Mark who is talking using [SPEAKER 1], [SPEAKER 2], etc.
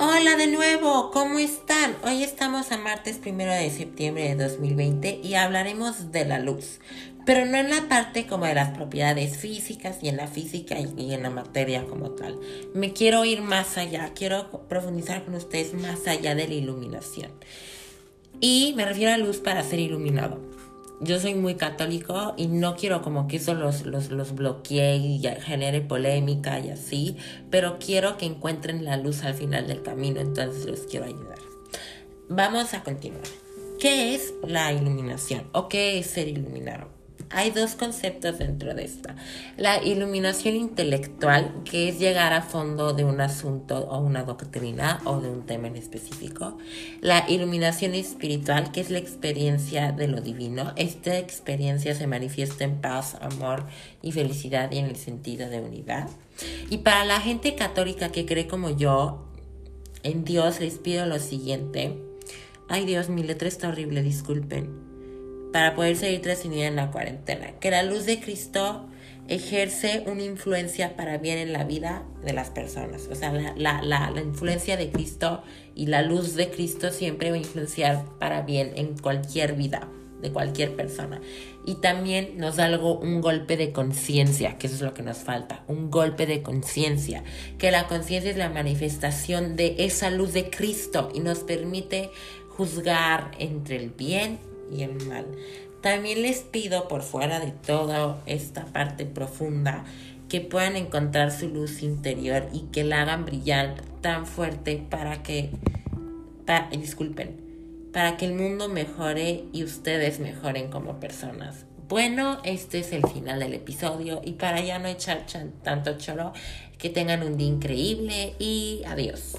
[SPEAKER 1] Hola de nuevo, ¿cómo están? Hoy estamos a martes primero de septiembre de 2020 y hablaremos de la luz, pero no en la parte como de las propiedades físicas y en la física y en la materia como tal. Me quiero ir más allá, quiero profundizar con ustedes más allá de la iluminación. Y me refiero a luz para ser iluminado yo soy muy católico y no quiero como que eso los, los, los bloquee y genere polémica y así, pero quiero que encuentren la luz al final del camino, entonces los quiero ayudar. Vamos a continuar. ¿Qué es la iluminación o qué es ser iluminado? Hay dos conceptos dentro de esta. La iluminación intelectual, que es llegar a fondo de un asunto o una doctrina o de un tema en específico. La iluminación espiritual, que es la experiencia de lo divino. Esta experiencia se manifiesta en paz, amor y felicidad y en el sentido de unidad. Y para la gente católica que cree como yo en Dios, les pido lo siguiente. Ay Dios, mi letra está horrible, disculpen para poder seguir trascendiendo en la cuarentena. Que la luz de Cristo ejerce una influencia para bien en la vida de las personas. O sea, la, la, la, influencia de Cristo y la luz de Cristo siempre va a influenciar para bien en cualquier vida de cualquier persona. Y también nos da algo, un golpe de conciencia, que eso es lo que nos falta, un golpe de conciencia, que la conciencia es la manifestación de esa luz de Cristo y nos permite juzgar entre el bien y el mal. También les pido por fuera de toda esta parte profunda que puedan encontrar su luz interior y que la hagan brillar tan fuerte para que, disculpen, para que el mundo mejore y ustedes mejoren como personas. Bueno, este es el final del episodio y para ya no echar tanto choro, que tengan un día increíble y adiós.